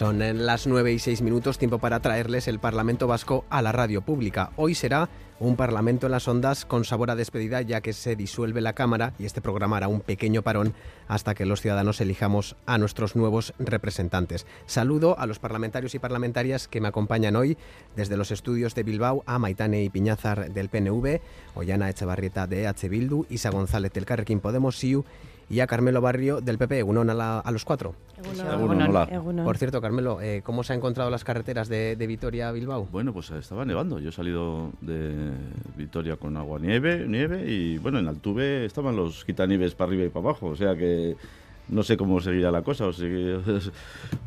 Son las 9 y 6 minutos, tiempo para traerles el Parlamento Vasco a la radio pública. Hoy será un Parlamento en las ondas con sabor a despedida ya que se disuelve la Cámara y este programa hará un pequeño parón hasta que los ciudadanos elijamos a nuestros nuevos representantes. Saludo a los parlamentarios y parlamentarias que me acompañan hoy desde los estudios de Bilbao a Maitane y Piñázar del PNV, Ollana Echevarrieta de H. Bildu, Isa González del Carrequín Podemos, SIU y a Carmelo Barrio del PP. Unón a, a los cuatro. Por cierto, Carmelo, eh, ¿cómo se han encontrado las carreteras de, Vitoria a Bilbao? Bueno, pues estaba nevando. Yo he salido de Vitoria con agua nieve, nieve y bueno, en Altuve estaban los quitanieves para arriba y para abajo. O sea que no sé cómo seguirá la cosa, o si,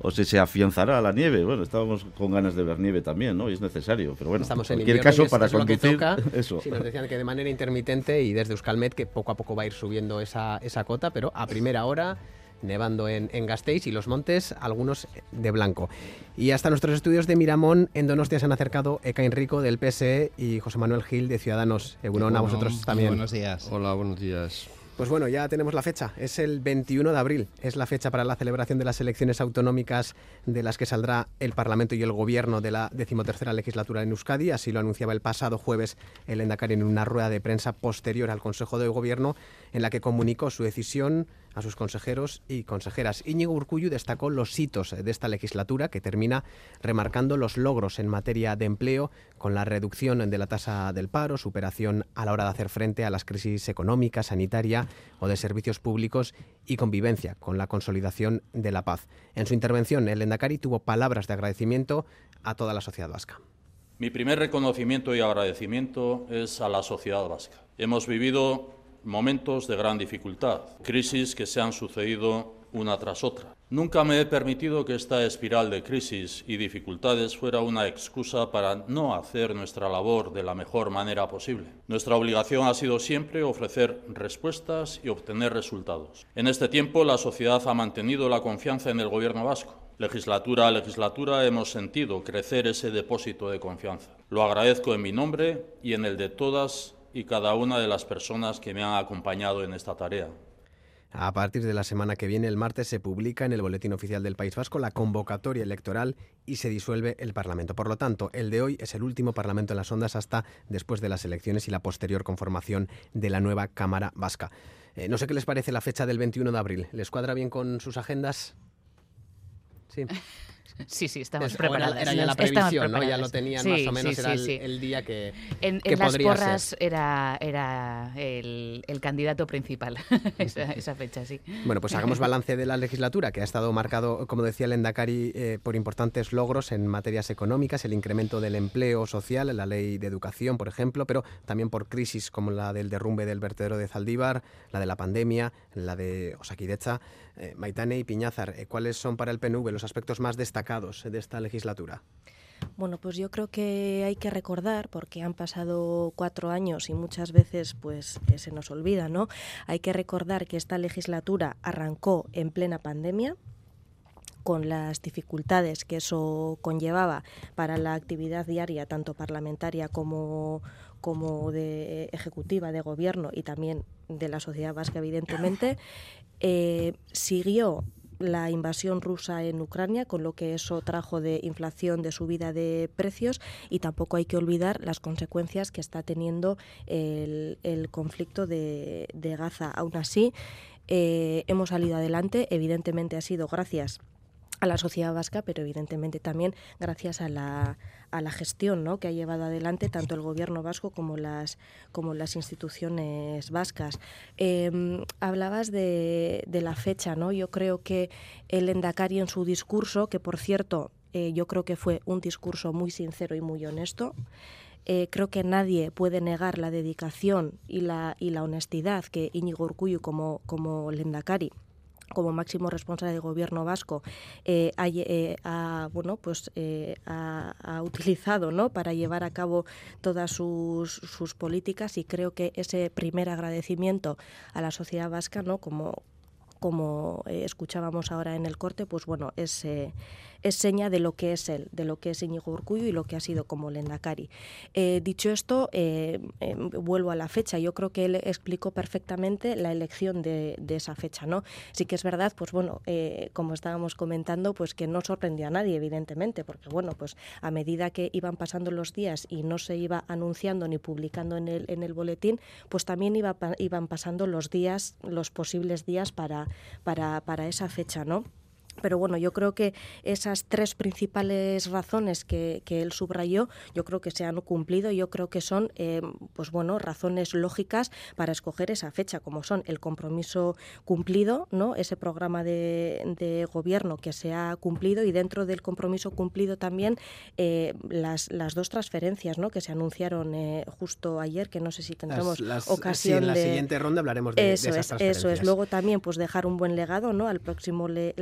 o si se afianzará la nieve. Bueno, estábamos con ganas de ver nieve también, ¿no? Y es necesario, pero bueno, Estamos en cualquier caso, para conducir, eso. Sí, nos decían que de manera intermitente y desde Euskalmet que poco a poco va a ir subiendo esa, esa cota, pero a primera hora nevando en, en, Gasteiz y los montes, algunos de blanco. Y hasta nuestros estudios de Miramón, en Donostia se han acercado Eka Enrico del PSE y José Manuel Gil de Ciudadanos. Egunon, a vosotros también. Buenos días. Hola, buenos días. Pues bueno, ya tenemos la fecha. Es el 21 de abril. Es la fecha para la celebración de las elecciones autonómicas de las que saldrá el Parlamento y el Gobierno de la decimotercera legislatura en Euskadi. Así lo anunciaba el pasado jueves el Endacari en una rueda de prensa posterior al Consejo de Gobierno en la que comunicó su decisión a sus consejeros y consejeras. Íñigo Urcuyu destacó los hitos de esta legislatura que termina remarcando los logros en materia de empleo con la reducción de la tasa del paro, superación a la hora de hacer frente a las crisis económica, sanitaria o de servicios públicos y convivencia con la consolidación de la paz. En su intervención, el Endacari tuvo palabras de agradecimiento a toda la sociedad vasca. Mi primer reconocimiento y agradecimiento es a la sociedad vasca. Hemos vivido momentos de gran dificultad, crisis que se han sucedido una tras otra. Nunca me he permitido que esta espiral de crisis y dificultades fuera una excusa para no hacer nuestra labor de la mejor manera posible. Nuestra obligación ha sido siempre ofrecer respuestas y obtener resultados. En este tiempo la sociedad ha mantenido la confianza en el Gobierno vasco. Legislatura a legislatura hemos sentido crecer ese depósito de confianza. Lo agradezco en mi nombre y en el de todas y cada una de las personas que me han acompañado en esta tarea. A partir de la semana que viene, el martes, se publica en el Boletín Oficial del País Vasco la convocatoria electoral y se disuelve el Parlamento. Por lo tanto, el de hoy es el último Parlamento en las ondas hasta después de las elecciones y la posterior conformación de la nueva Cámara Vasca. Eh, no sé qué les parece la fecha del 21 de abril. ¿Les cuadra bien con sus agendas? Sí. Sí, sí, estamos preparados. Era, ya la previsión, ¿no? Ya lo tenían más o menos, era el, día que, en, en las porras era, era el, candidato principal, esa, fecha, sí. Bueno, pues hagamos balance de la legislatura, que ha estado marcado, como decía el Endacari, eh, por importantes logros en materias económicas, el incremento del empleo social, la ley de educación, por ejemplo, pero también por crisis como la del derrumbe del vertedero de Zaldívar, la de la pandemia, la de Osakidecha, eh, Maitane y Piñázar. Eh, ¿Cuáles son para el PNV los aspectos más destacados de esta legislatura? Bueno, pues yo creo que hay que recordar, porque han pasado cuatro años y muchas veces pues eh, se nos olvida, ¿no? Hay que recordar que esta legislatura arrancó en plena pandemia, con las dificultades que eso conllevaba para la actividad diaria, tanto parlamentaria como, como de ejecutiva, de gobierno y también de la sociedad vasca, evidentemente, eh, siguió la invasión rusa en Ucrania, con lo que eso trajo de inflación, de subida de precios, y tampoco hay que olvidar las consecuencias que está teniendo el, conflicto de, Gaza. Aún así, eh, hemos salido adelante, evidentemente ha sido gracias a la sociedad vasca, pero evidentemente también gracias a la, a la gestión ¿no? que ha llevado adelante tanto el gobierno vasco como las, como las instituciones vascas. Em, hablabas de, de, la fecha, ¿no? Yo creo que el Endacari en su discurso, que por cierto eh, yo creo que fue un discurso muy sincero y muy honesto, eh, creo que nadie puede negar la dedicación y la, y la honestidad que Íñigo Urcuyu como, como Lendakari como máximo responsable del gobierno vasco eh, eh, ha, bueno pues eh, ha, utilizado ¿no? para llevar a cabo todas sus, sus, políticas y creo que ese primer agradecimiento a la sociedad vasca no como como escuchábamos ahora en el corte, pues bueno, es, es seña de lo que es él, de lo que es Íñigo Urcullo y lo que ha sido como Lendakari. Eh, dicho esto, vuelvo a la fecha. Yo creo que él explicó perfectamente la elección de, de esa fecha, ¿no? Sí que es verdad, pues bueno, como estábamos comentando, pues que no sorprendió a nadie, evidentemente, porque bueno, pues a medida que iban pasando los días y no se iba anunciando ni publicando en el, en el boletín, pues también iba, iban pasando los días, los posibles días para, para, para esa fecha, ¿no? Pero bueno, yo creo que esas tres principales razones que, él subrayó, yo creo que se han cumplido. Yo creo que son, eh, pues bueno, razones lógicas para escoger esa fecha, como son el compromiso cumplido, no, ese programa de, gobierno que se ha cumplido y dentro del compromiso cumplido también eh, las, las dos transferencias, ¿no, que se anunciaron eh, justo ayer, que no sé si tendremos ocasión sí, en la siguiente ronda hablaremos de, eso esas es, Eso es. Luego también, pues dejar un buen legado, ¿no, al próximo le,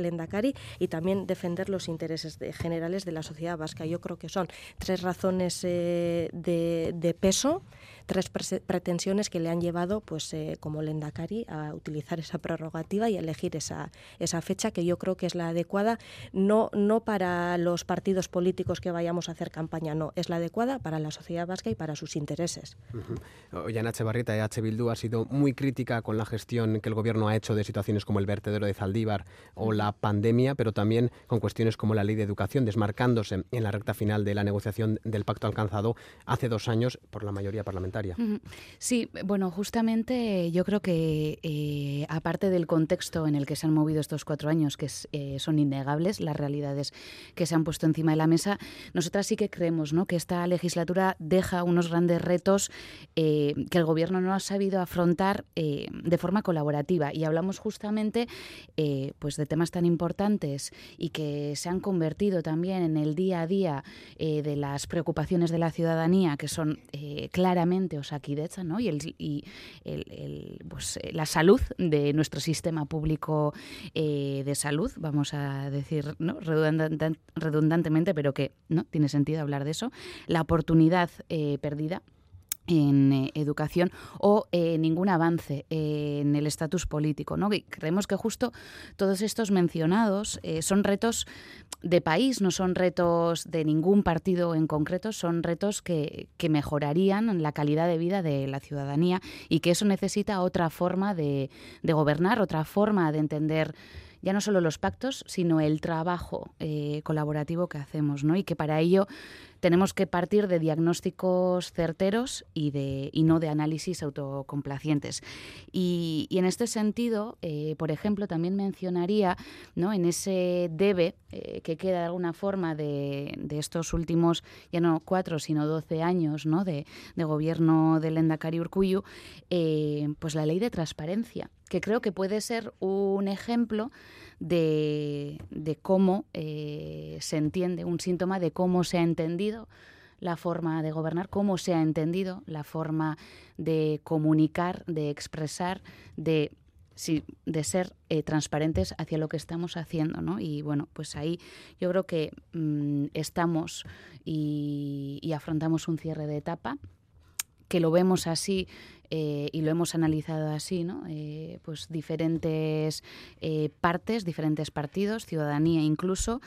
y también defender los intereses generales de la sociedad vasca. Yo creo que son tres razones eh, de, peso tres pretensiones que le han llevado, pues eh, como Lendakari, a utilizar esa prerrogativa y a elegir esa, esa fecha que yo creo que es la adecuada, no, no para los partidos políticos que vayamos a hacer campaña, no, es la adecuada para la sociedad vasca y para sus intereses. Uh H. Barrieta, H. Bildu ha sido muy crítica con la gestión que el gobierno ha hecho de situaciones como el vertedero de Zaldívar o la pandemia, pero también con cuestiones como la ley de educación, desmarcándose en la recta final de la negociación del pacto alcanzado hace dos años por la mayoría parlamentaria. Sí, bueno, justamente yo creo que eh, aparte del contexto en el que se han movido estos cuatro años, que eh, son innegables, las realidades que se han puesto encima de la mesa, nosotras sí que creemos ¿no? que esta legislatura deja unos grandes retos eh, que el Gobierno no ha sabido afrontar de forma colaborativa. Y hablamos justamente pues de temas tan importantes y que se han convertido también en el día a día de las preocupaciones de la ciudadanía, que son claramente Osakidecha ¿no? y, el, y el, pues, la salud de nuestro sistema público eh, de salud, vamos a decir ¿no? redundantemente, pero que no tiene sentido hablar de eso, la oportunidad eh, perdida en eh, educación o eh, ningún avance en el estatus político. ¿no? creemos que justo todos estos mencionados eh, son retos de país, no son retos de ningún partido en concreto, son retos que, que, mejorarían la calidad de vida de la ciudadanía y que eso necesita otra forma de, de gobernar, otra forma de entender ya no solo los pactos, sino el trabajo colaborativo que hacemos, ¿no? Y que para ello tenemos que partir de diagnósticos certeros y, de, y no de análisis autocomplacientes. Y, en este sentido, eh, por ejemplo, también mencionaría ¿no? en ese debe eh, que queda de alguna forma de, estos últimos, ya no cuatro, sino doce años ¿no? de, gobierno del Endacari Urcuyu, eh, pues la ley de transparencia, que creo que puede ser un ejemplo de, cómo se entiende, un síntoma de cómo se ha entendido la forma de gobernar, cómo se ha entendido la forma de comunicar, de expresar, de de ser eh, transparentes hacia lo que estamos haciendo, ¿no? Y bueno, pues ahí yo creo que mm, estamos y, afrontamos un cierre de etapa, que lo vemos así eh, y lo hemos analizado así, ¿no? Eh, pues diferentes partes, diferentes partidos, ciudadanía incluso,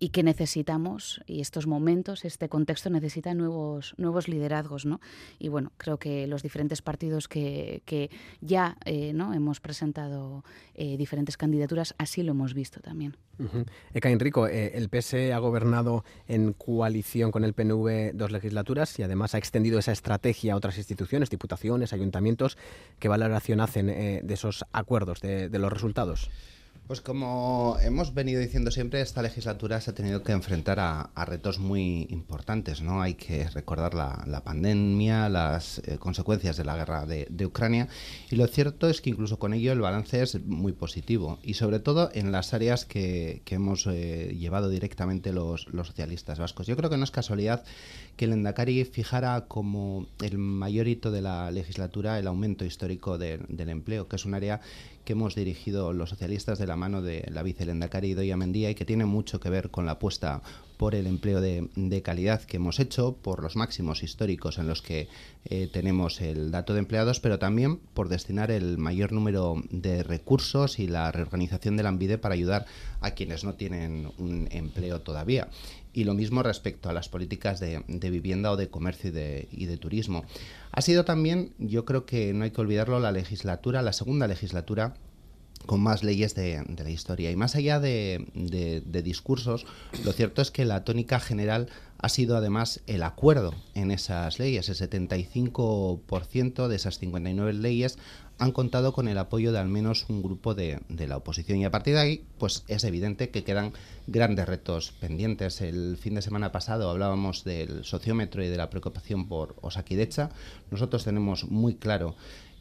y que necesitamos, y estos momentos, este contexto necesita nuevos, nuevos liderazgos, ¿no? Y bueno, creo que los diferentes partidos que, que ya eh, ¿no? hemos presentado eh, diferentes candidaturas, así lo hemos visto también. Eka Enrico, eh, el PS ha gobernado en coalición con el PNV dos legislaturas y además ha extendido esa estrategia a otras instituciones, diputaciones, ayuntamientos. ¿Qué valoración hacen de esos acuerdos, de, de los resultados? Pues como hemos venido diciendo siempre, esta legislatura se ha tenido que enfrentar a, retos muy importantes. ¿no? Hay que recordar la, pandemia, las eh, consecuencias de la guerra de, Ucrania y lo cierto es que incluso con ello el balance es muy positivo y sobre todo en las áreas que, hemos eh, llevado directamente los, socialistas vascos. Yo creo que no es casualidad que el Endacari fijara como el mayor hito de la legislatura el aumento histórico del empleo, que es un área que hemos dirigido los socialistas de la mano de la vicelendacari Doya Mendía y que tiene mucho que ver con la apuesta por el empleo de, calidad que hemos hecho, por los máximos históricos en los que eh, tenemos el dato de empleados, pero también por destinar el mayor número de recursos y la reorganización del AMBIDE para ayudar a quienes no tienen un empleo todavía. Y lo mismo respecto a las políticas de, vivienda o de comercio y de, y de turismo. Ha sido también, yo creo que no hay que olvidarlo, la legislatura, la segunda legislatura con más leyes de, la historia. Y más allá de, discursos, lo cierto es que la tónica general ha sido además el acuerdo en esas leyes. El 75% de esas 59 leyes han contado con el apoyo de al menos un grupo de, la oposición. Y a partir de ahí, pues es evidente que quedan grandes retos pendientes. El fin de semana pasado hablábamos del sociómetro y de la preocupación por Osakidecha. Nosotros tenemos muy claro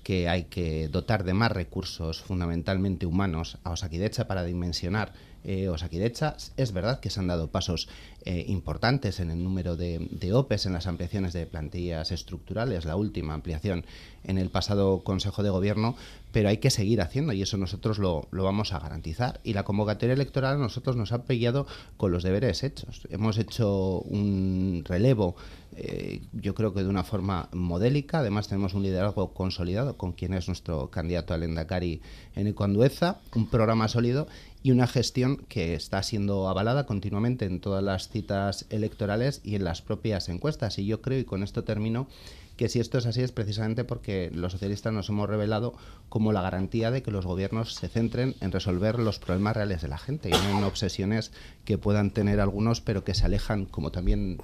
que hay que dotar de más recursos fundamentalmente humanos a Osakidecha para dimensionar eh, Osakidecha. Es verdad que se han dado pasos eh, importantes en el número de, OPEs, en las ampliaciones de plantillas estructurales, la última ampliación en el pasado Consejo de Gobierno, pero hay que seguir haciendo y eso nosotros lo, lo vamos a garantizar. Y la convocatoria electoral a nosotros nos ha pillado con los deberes hechos. Hemos hecho un relevo eh, yo creo que de una forma modélica. Además, tenemos un liderazgo consolidado con quien es nuestro candidato al Endacari en Ecuandueza, un programa sólido y una gestión que está siendo avalada continuamente en todas las citas electorales y en las propias encuestas. Y yo creo, y con esto termino, que si esto es así es precisamente porque los socialistas nos hemos revelado como la garantía de que los gobiernos se centren en resolver los problemas reales de la gente y no en obsesiones que puedan tener algunos, pero que se alejan, como también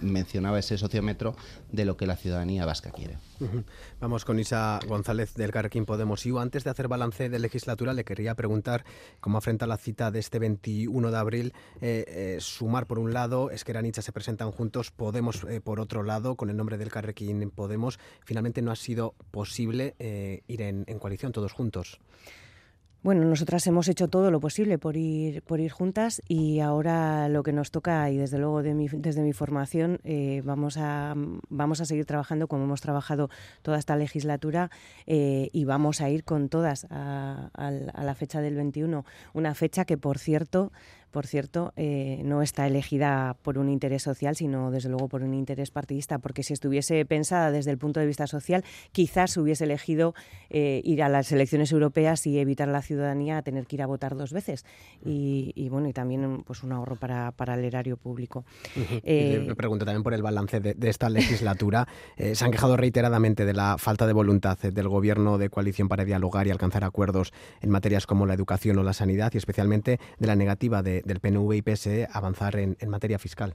mencionaba ese sociómetro, de lo que la ciudadanía vasca quiere. Vamos con Isa González del Carrequín Podemos. Y antes de hacer balance de legislatura, le quería preguntar cómo afrenta la cita de este 21 de abril. Eh, eh, sumar por un lado, Esquerra Nicha se presentan juntos, Podemos eh, por otro lado, con el nombre del Carrequín Podemos. Finalmente no ha sido posible ir en coalición todos juntos. Bueno, nosotras hemos hecho todo lo posible por ir, por ir juntas y ahora lo que nos toca, y desde luego de mi, desde mi formación, eh, vamos, a, vamos a seguir trabajando como hemos trabajado toda esta legislatura eh, y vamos a ir con todas a, a la fecha del 21. Una fecha que, por cierto, por cierto, eh, no está elegida por un interés social, sino desde luego por un interés partidista, porque si estuviese pensada desde el punto de vista social, quizás hubiese elegido eh, ir a las elecciones europeas y evitar a la ciudadanía a tener que ir a votar dos veces. Y, bueno, y también pues un ahorro para, para el erario público. Eh, me pregunto también por el balance de, esta legislatura. se han quejado reiteradamente de la falta de voluntad del gobierno de coalición para dialogar y alcanzar acuerdos en materias como la educación o la sanidad y especialmente de la negativa de del PNV y PSE avanzar en, materia fiscal.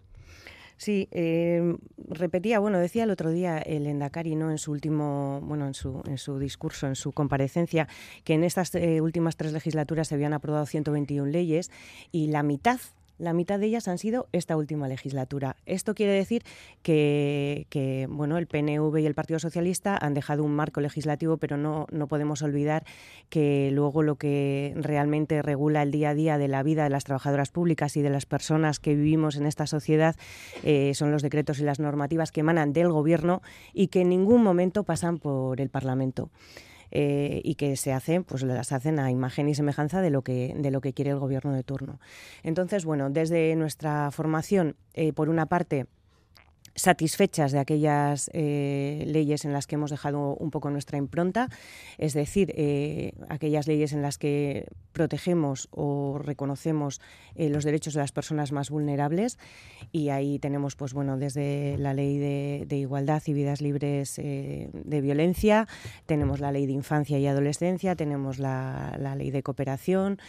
Sí, eh, repetía, bueno, decía el otro día el Endacari, ¿no? En su último, bueno, en su, en su discurso, en su comparecencia, que en estas eh, últimas tres legislaturas se habían aprobado 121 leyes y la mitad la mitad de ellas han sido esta última legislatura. Esto quiere decir que, bueno, el PNV y el Partido Socialista han dejado un marco legislativo, pero no, no podemos olvidar que luego lo que realmente regula el día a día de la vida de las trabajadoras públicas y de las personas que vivimos en esta sociedad eh, son los decretos y las normativas que emanan del Gobierno y que en ningún momento pasan por el Parlamento. Eh, y que se hacen, pues las hacen a imagen y semejanza de lo que, de lo que quiere el gobierno de turno. Entonces, bueno, desde nuestra formación, eh, por una parte, satisfechas de aquellas eh, leyes en las que hemos dejado un poco nuestra impronta, es decir, eh, aquellas leyes en las que protegemos o reconocemos eh, los derechos de las personas más vulnerables. Y ahí tenemos, pues bueno, desde la ley de, igualdad y vidas libres de violencia, tenemos la ley de infancia y adolescencia, tenemos la, la ley de cooperación,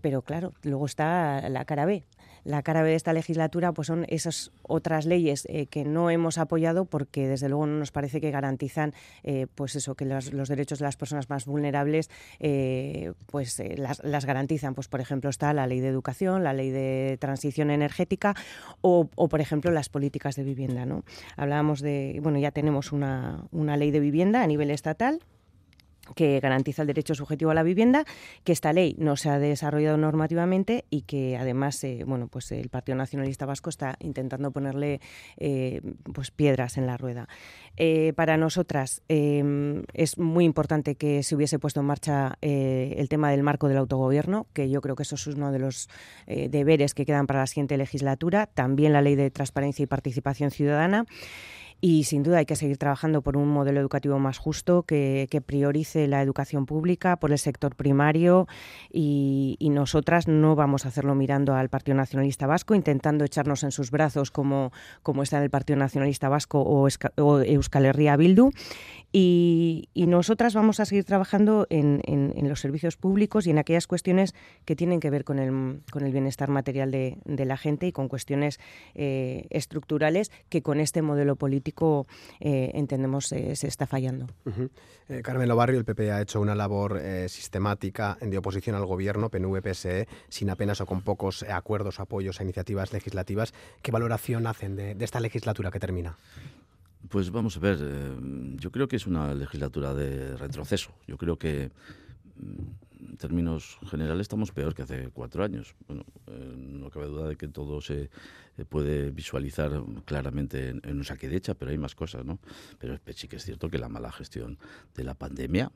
pero claro, luego está la cara B, la cara B de esta legislatura pues son esas otras leyes eh, que no hemos apoyado porque desde luego no nos parece que garantizan eh, pues eso que los, derechos de las personas más vulnerables eh, pues las, garantizan. Pues por ejemplo está la ley de educación la ley de transición energética o, por ejemplo las políticas de vivienda no hablábamos de bueno ya tenemos una, una ley de vivienda a nivel estatal que garantiza el derecho subjetivo a la vivienda, que esta ley no se ha desarrollado normativamente y que además, eh, bueno, pues el Partido Nacionalista Vasco está intentando ponerle eh, pues piedras en la rueda. Eh, para nosotras es muy importante que se hubiese puesto en marcha el tema del marco del autogobierno, que yo creo que eso es uno de los deberes que quedan para la siguiente legislatura. También la ley de transparencia y participación ciudadana. Y sin duda hay que seguir trabajando por un modelo educativo más justo que, priorice la educación pública por el sector primario y, nosotras no vamos a hacerlo mirando al Partido Nacionalista Vasco, intentando echarnos en sus brazos como, como está en el Partido Nacionalista Vasco o, Euskal Herria Bildu. Y, nosotras vamos a seguir trabajando en, los servicios públicos y en aquellas cuestiones que tienen que ver con el, con el bienestar material de, la gente y con cuestiones eh, estructurales que con este modelo político eh, entendemos eh, se está fallando. Eh, Carmen Lobarrio, el PP ha hecho una labor sistemática de oposición al gobierno, PNV-PSE, sin apenas o con pocos acuerdos o apoyos a iniciativas legislativas. ¿Qué valoración hacen de, esta legislatura que termina? Pues vamos a ver, yo creo que es una legislatura de retroceso. Yo creo que mm, en términos generales estamos peor que hace cuatro años. Bueno, no cabe duda de que todo se puede visualizar claramente en, en Usaquedecha, pero hay más cosas, ¿no? Pero sí que es cierto que la mala gestión de la pandemia,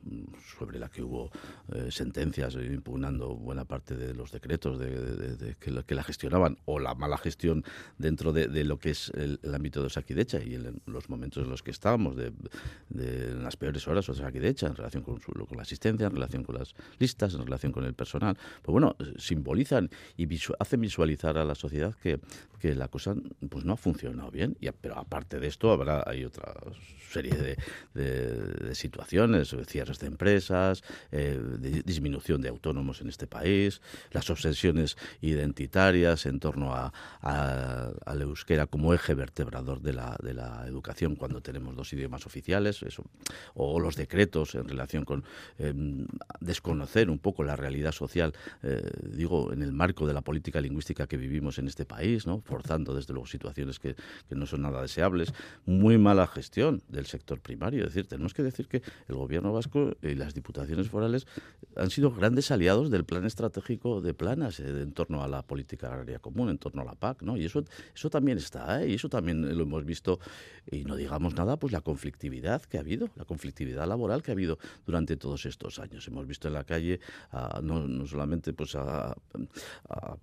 sobre la que hubo eh, sentencias impugnando buena parte de los decretos de, que, la, gestionaban, o la mala gestión dentro de, lo que es el, ámbito de Usaquedecha y en los momentos en los que estábamos, de, las peores horas de Usaquedecha, en relación con, con la asistencia, en relación con las listas, en relación con el personal, pues bueno, simbolizan y hacen visualizar a la sociedad que, que la cosa pues no ha funcionado bien. Y, pero aparte de esto, habrá hay otra serie de, situaciones, cierres de empresas, eh, disminución de autónomos en este país, las obsesiones identitarias en torno a, al euskera como eje vertebrador de la, de la educación cuando tenemos dos idiomas oficiales, eso, o los decretos en relación con em, desconocer un poco la realidad social, eh, digo, en el marco de la política lingüística que vivimos en este país, ¿no? Forzando desde luego situaciones que, que no son nada deseables, muy mala gestión del sector primario. Es decir, tenemos que decir que el gobierno vasco y las diputaciones forales han sido grandes aliados del plan estratégico de planas eh, en torno a la política agraria común, en torno a la PAC, ¿no? Y eso, eso también está, ¿eh? y eso también lo hemos visto, y no digamos nada, pues la conflictividad que ha habido, la conflictividad laboral que ha habido durante todos estos años. Hemos visto en la calle no, solamente pues a,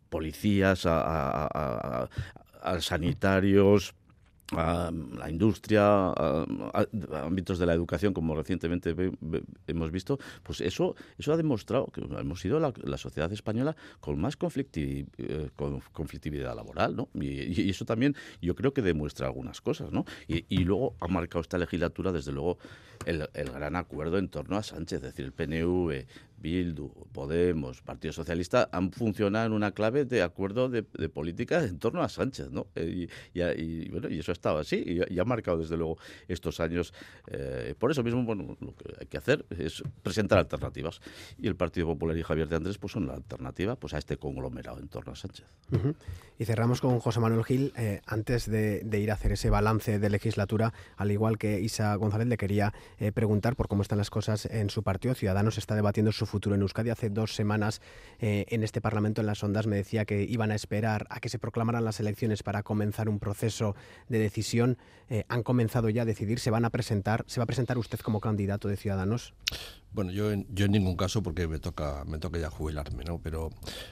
policías, a sanitarios, a la industria, a, ámbitos de la educación, como recientemente hemos visto, pues eso, eso ha demostrado que hemos sido la, sociedad española con más eh, con conflictividad laboral, ¿no? Y, eso también yo creo que demuestra algunas cosas, ¿no? Y, luego ha marcado esta legislatura, desde luego, el, el, gran acuerdo en torno a Sánchez, es decir, el PNV, Bildu, Podemos, Partido Socialista han funcionado en una clave de acuerdo de, política en torno a Sánchez, ¿no? Eh, y, bueno, y eso ha estado así y, ha marcado desde luego estos años. Eh, por eso mismo, bueno, lo que hay que hacer es presentar alternativas y el Partido Popular y Javier de Andrés pues son la alternativa pues a este conglomerado en torno a Sánchez. Y cerramos con José Manuel Gil. Eh, antes de, ir a hacer ese balance de legislatura, al igual que Isa González, le quería preguntar por cómo están las cosas en su partido. Ciudadanos está debatiendo su futuro en Euskadi. Hace dos semanas eh, en este Parlamento, en las ondas, me decía que iban a esperar a que se proclamaran las elecciones para comenzar un proceso de decisión. Eh, han comenzado ya a decidir, se van a presentar. ¿Se va a presentar usted como candidato de Ciudadanos? Bueno, yo en, yo en ningún caso porque me toca, me toca ya jubilarme, ¿no? Pero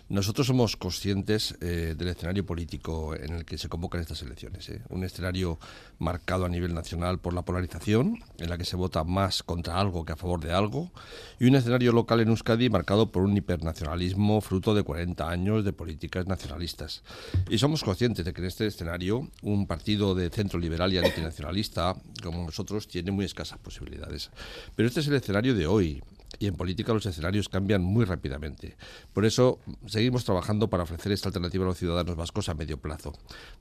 nosotros somos conscientes eh, del escenario político en el que se convocan estas elecciones. ¿eh? Un escenario marcado a nivel nacional por la polarización, en la que se vota más contra algo que a favor de algo, y un escenario local en Euskadi marcado por un hipernacionalismo fruto de 40 años de políticas nacionalistas. Y somos conscientes de que en este escenario un partido de centro liberal y antinacionalista como nosotros tiene muy escasas posibilidades. Pero este es el escenario de hoy y en política los escenarios cambian muy rápidamente. Por eso seguimos trabajando para ofrecer esta alternativa a los ciudadanos vascos a medio plazo.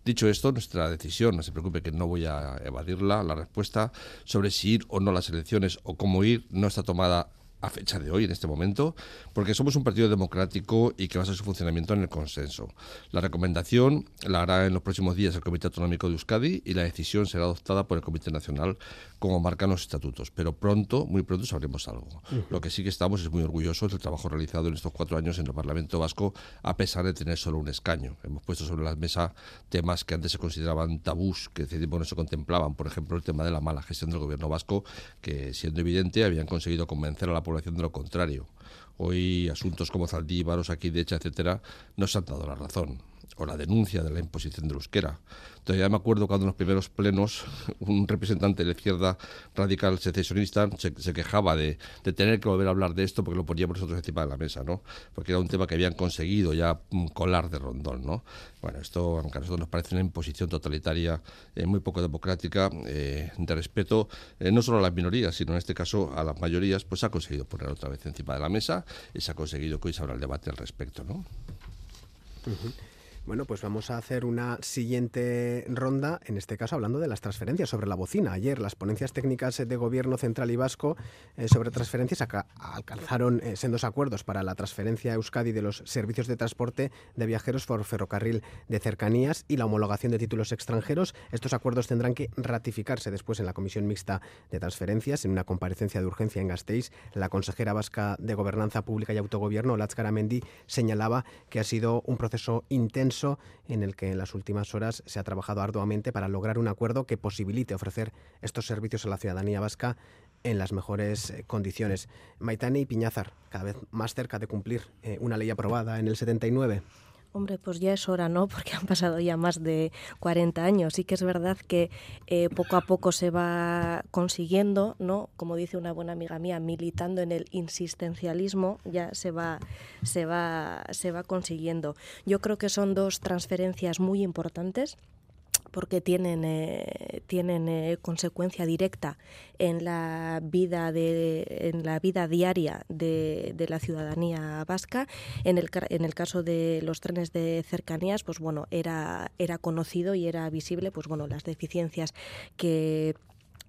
Dicho esto, nuestra decisión, no se preocupe que no voy a evadirla, la respuesta sobre si ir o no a las elecciones o cómo ir no está tomada a fecha de hoy, en este momento, porque somos un partido democrático y que basa su funcionamiento en el consenso. La recomendación la hará en los próximos días el Comité Autonómico de Euskadi y la decisión será adoptada por el Comité Nacional, como marcan los estatutos. Pero pronto, muy pronto, sabremos algo. Lo que sí que estamos es muy orgullosos del trabajo realizado en estos cuatro años en el Parlamento Vasco, a pesar de tener solo un escaño. Hemos puesto sobre la mesa temas que antes se consideraban tabús, que hace tiempo no se contemplaban. Por ejemplo, el tema de la mala gestión del gobierno vasco, que siendo evidente habían conseguido convencer a la población de lo contrario. Hoy asuntos como Zaldívar, Osakidecha, etcétera, no se han dado la razón o la denuncia de la imposición del euskera. Todavía me acuerdo cuando en los primeros plenos un representante de la izquierda radical secesionista se, quejaba de, tener que volver a hablar de esto porque lo poníamos nosotros encima de la mesa, ¿no? Porque era un tema que habían conseguido ya mm, colar de rondón, ¿no? Bueno, esto aunque a nosotros nos parece una imposición totalitaria eh, muy poco democrática, eh, de respeto eh, no solo a las minorías, sino en este caso a las mayorías, pues ha conseguido poner otra vez encima de la mesa y se ha conseguido que hoy se abra el debate al respecto, ¿no? Bueno, pues vamos a hacer una siguiente ronda, en este caso hablando de las transferencias sobre la bocina. Ayer las ponencias técnicas de Gobierno Central y Vasco eh, sobre transferencias alcanzaron eh, sendos acuerdos para la transferencia a Euskadi de los servicios de transporte de viajeros por ferrocarril de cercanías y la homologación de títulos extranjeros. Estos acuerdos tendrán que ratificarse después en la Comisión Mixta de Transferencias. En una comparecencia de urgencia en Gasteiz, la consejera vasca de Gobernanza Pública y Autogobierno, Latz Garamendi, señalaba que ha sido un proceso intenso en el que en las últimas horas se ha trabajado arduamente para lograr un acuerdo que posibilite ofrecer estos servicios a la ciudadanía vasca en las mejores eh, condiciones. Maitane y Piñazar, cada vez más cerca de cumplir eh, una ley aprobada en el 79. Hombre, pues ya es hora, ¿no? Porque han pasado ya más de 40 años. Sí que es verdad que eh, poco a poco se va consiguiendo, ¿no? Como dice una buena amiga mía, militando en el insistencialismo, ya se va, se va, se va consiguiendo. Yo creo que son dos transferencias muy importantes porque tienen, eh, tienen eh, consecuencia directa en la vida, de, en la vida diaria de, de, la ciudadanía vasca. En el, en el caso de los trenes de cercanías, pues bueno, era, era conocido y era visible pues bueno, las deficiencias que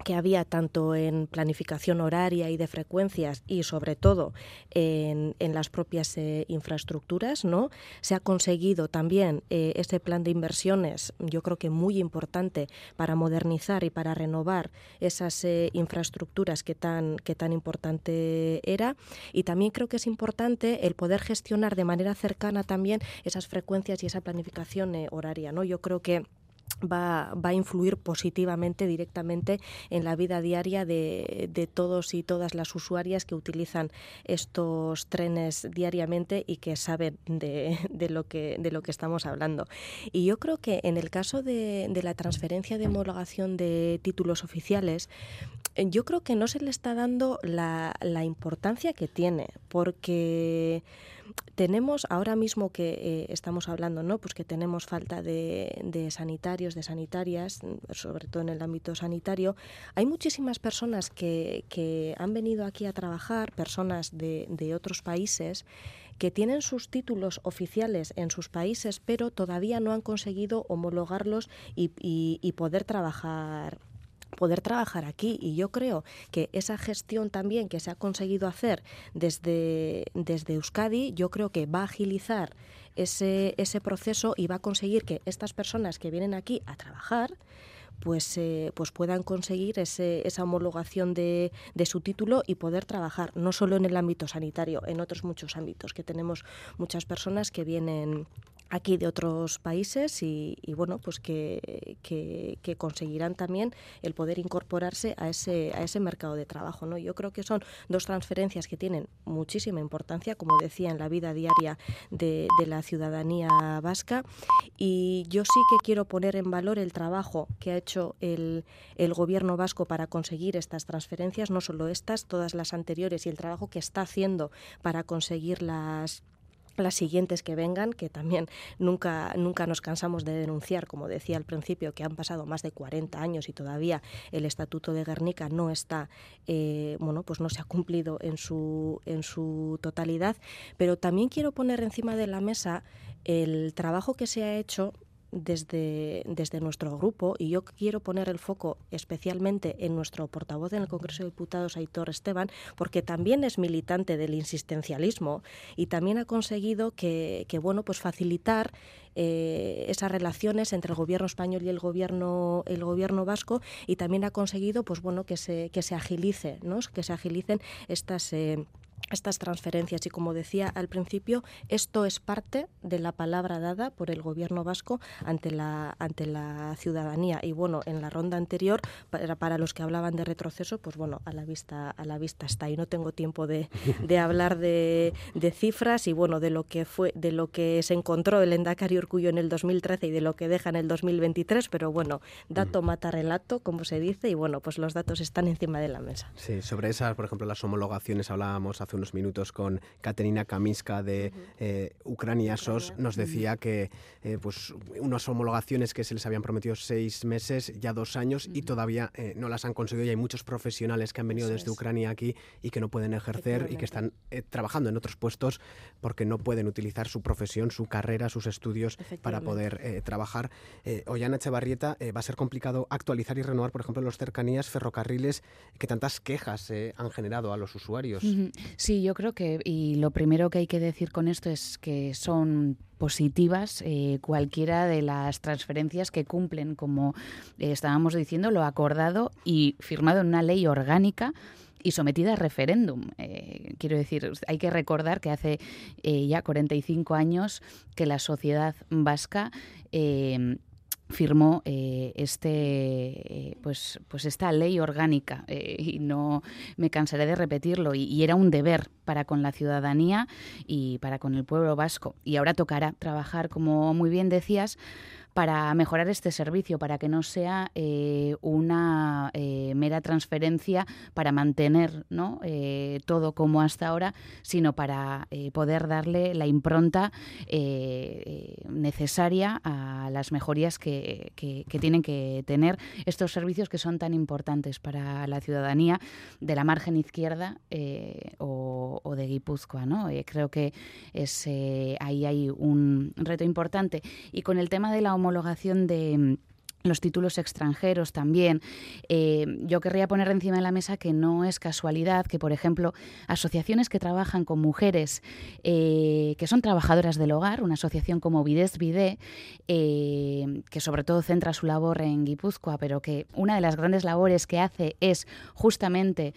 que había tanto en planificación horaria y de frecuencias y sobre todo en, en las propias eh, infraestructuras, ¿no? Se ha conseguido también eh, ese plan de inversiones, yo creo que muy importante para modernizar y para renovar esas eh, infraestructuras que tan, que tan importante era. Y también creo que es importante el poder gestionar de manera cercana también esas frecuencias y esa planificación horaria, ¿no? Yo creo que Va, va, a influir positivamente directamente en la vida diaria de, de, todos y todas las usuarias que utilizan estos trenes diariamente y que saben de, de, lo, que, de lo que estamos hablando. Y yo creo que en el caso de, de la transferencia de homologación de títulos oficiales, yo creo que no se le está dando la, la importancia que tiene, porque tenemos ahora mismo que eh, estamos hablando, ¿no? Pues que tenemos falta de, sanitarios, de sanitarias, sobre todo en el ámbito sanitario. Hay muchísimas personas que, que han venido aquí a trabajar, personas de, otros países que tienen sus títulos oficiales en sus países, pero todavía no han conseguido homologarlos y poder trabajar poder trabajar aquí. Y yo creo que esa gestión también que se ha conseguido hacer desde, desde Euskadi, yo creo que va a agilizar ese, ese proceso y va a conseguir que estas personas que vienen aquí a trabajar pues, eh, pues puedan conseguir ese, esa homologación de, de, su título y poder trabajar, no solo en el ámbito sanitario, en otros muchos ámbitos, que tenemos muchas personas que vienen aquí de otros países y, bueno pues que, que, conseguirán también el poder incorporarse a ese a ese mercado de trabajo no yo creo que son dos transferencias que tienen muchísima importancia como decía en la vida diaria de, de la ciudadanía vasca. Y yo sí que quiero poner en valor el trabajo que ha hecho el, el gobierno vasco para conseguir estas transferencias no solo estas todas las anteriores y el trabajo que está haciendo para conseguir las las siguientes que vengan, que también nunca, nunca nos cansamos de denunciar, como decía al principio, que han pasado más de 40 años y todavía el Estatuto de Guernica no está, eh, bueno, pues no se ha cumplido en su, en su totalidad. Pero también quiero poner encima de la mesa el trabajo que se ha hecho desde, desde nuestro grupo, y yo quiero poner el foco especialmente en nuestro portavoz en el Congreso de Diputados, Aitor Esteban, porque también es militante del insistencialismo y también ha conseguido que, que bueno, pues facilitar eh, esas relaciones entre el gobierno español y el gobierno el gobierno vasco y también ha conseguido pues bueno que se que se agilice ¿no? que se agilicen estas eh, estas transferencias. Y como decía al principio esto es parte de la palabra dada por el gobierno vasco ante la ante la ciudadanía. Y bueno en la ronda anterior para, para los que hablaban de retroceso pues bueno a la vista a la vista está. Y no tengo tiempo de, de hablar de, de, cifras y bueno de lo que fue de lo que se encontró el Endacari Urcullo en el 2013 y de lo que deja en el 2023 pero bueno dato mata relato como se dice y bueno pues los datos están encima de la mesa. Sí sobre esas por ejemplo las homologaciones hablábamos hace unos minutos con Katerina Kaminska de eh, Ucrania SOS, nos decía que eh, pues unas homologaciones que se les habían prometido seis meses, ya dos años, y todavía eh, no las han conseguido. Y hay muchos profesionales que han venido desde Ucrania aquí y que no pueden ejercer y que están trabajando en otros puestos porque no pueden utilizar su profesión, su carrera, sus estudios para poder trabajar. Ollana Echevarrieta, va a ser complicado actualizar y renovar, por ejemplo, los cercanías, ferrocarriles, que tantas quejas han generado a los usuarios. Sí, yo creo que, y lo primero que hay que decir con esto es que son positivas eh, cualquiera de las transferencias que cumplen, como eh, estábamos diciendo, lo acordado y firmado en una ley orgánica y sometida a referéndum. Eh, quiero decir, hay que recordar que hace eh, ya 45 años que la sociedad vasca eh, firmó eh, este eh, pues pues esta ley orgánica eh, y no me cansaré de repetirlo y, y, era un deber para con la ciudadanía y para con el pueblo vasco. Y ahora tocará trabajar como muy bien decías para mejorar este servicio, para que no sea eh, una eh, mera transferencia para mantener ¿no? eh, todo como hasta ahora, sino para poder darle la impronta necesaria a las mejorías que, que, tienen que tener estos servicios que son tan importantes para la ciudadanía de la margen izquierda o, o, de Guipúzcoa. ¿no? creo que es, ahí hay un reto importante. Y con el tema de la homologación de los títulos extranjeros también. Eh, yo querría poner encima de la mesa que no es casualidad que, por ejemplo, asociaciones que trabajan con mujeres eh, que son trabajadoras del hogar, una asociación como Vides Vide, eh, que sobre todo centra su labor en Guipúzcoa, pero que una de las grandes labores que hace es justamente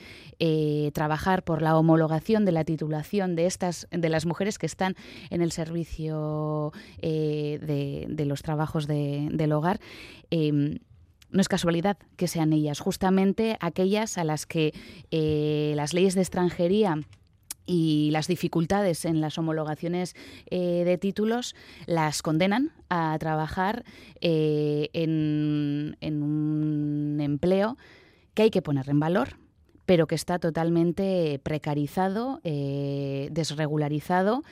trabajar por la homologación de la titulación de estas de las mujeres que están en el servicio de, los trabajos de, del hogar. No es casualidad que sean ellas, justamente aquellas a las que eh, las leyes de extranjería y las dificultades en las homologaciones eh, de títulos las condenan a trabajar eh, en, un empleo que hay que poner en valor, pero que está totalmente precarizado, desregularizado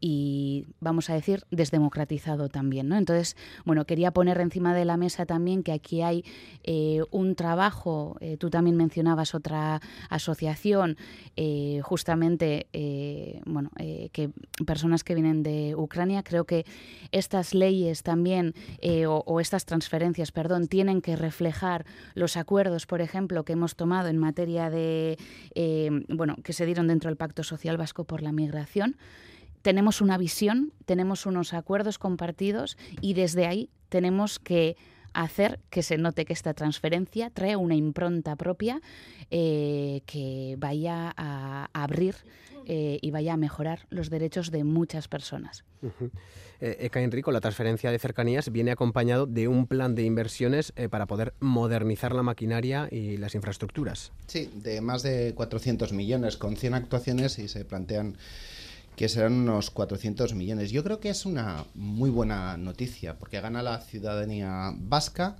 y, vamos a decir, desdemocratizado también. ¿no? Entonces, bueno, quería poner encima de la mesa también que aquí hay eh, un trabajo, eh, tú también mencionabas otra asociación, eh, justamente, eh, bueno, eh, que personas que vienen de Ucrania, creo que estas leyes también, eh, o, o estas transferencias, perdón, tienen que reflejar los acuerdos, por ejemplo, que hemos tomado en materia de, bueno, que se dieron dentro del Pacto Social Vasco por la Migración tenemos una visión, tenemos unos acuerdos compartidos y desde ahí tenemos que hacer que se note que esta transferencia trae una impronta propia eh, que vaya a abrir eh, y vaya a mejorar los derechos de muchas personas. Uh -huh. eh, Eka Enrico, la transferencia de cercanías viene acompañado de un plan de inversiones eh, para poder modernizar la maquinaria y las infraestructuras. Sí, de más de 400 millones, con 100 actuaciones y se plantean que serán unos 400 millones. Yo creo que es una muy buena noticia, porque gana la ciudadanía vasca,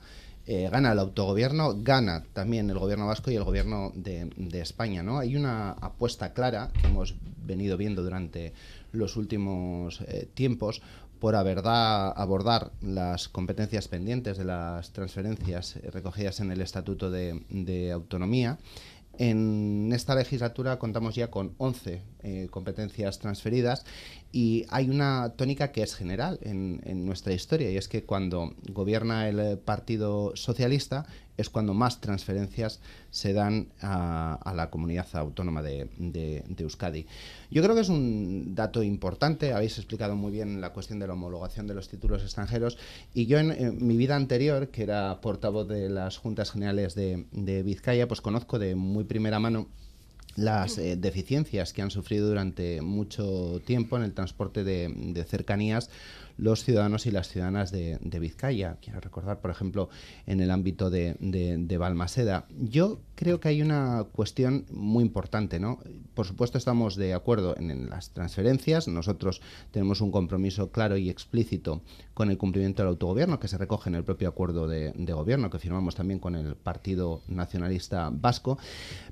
eh, gana el autogobierno, gana también el gobierno vasco y el gobierno de, España. ¿no? Hay una apuesta clara que hemos venido viendo durante los últimos eh, tiempos por abordar, abordar las competencias pendientes de las transferencias recogidas en el Estatuto de Autonomía En esta legislatura contamos ya con 11 eh, competencias transferidas y hay una tónica que es general en, nuestra historia y es que cuando gobierna el Partido Socialista es cuando más transferencias se dan a, la comunidad autónoma de, Euskadi. Yo creo que es un dato importante, habéis explicado muy bien la cuestión de la homologación de los títulos extranjeros y yo en, mi vida anterior, que era portavoz de las Juntas Generales de, de Vizcaya, pues conozco de muy primera mano las eh, deficiencias que han sufrido durante mucho tiempo en el transporte de cercanías los ciudadanos y las ciudadanas de, Vizcaya. Quiero recordar, por ejemplo, en el ámbito de, de, Balmaseda. Yo creo que hay una cuestión muy importante, ¿no? Por supuesto, estamos de acuerdo en, las transferencias. Nosotros tenemos un compromiso claro y explícito con el cumplimiento del autogobierno, que se recoge en el propio acuerdo de, gobierno que firmamos también con el Partido Nacionalista Vasco.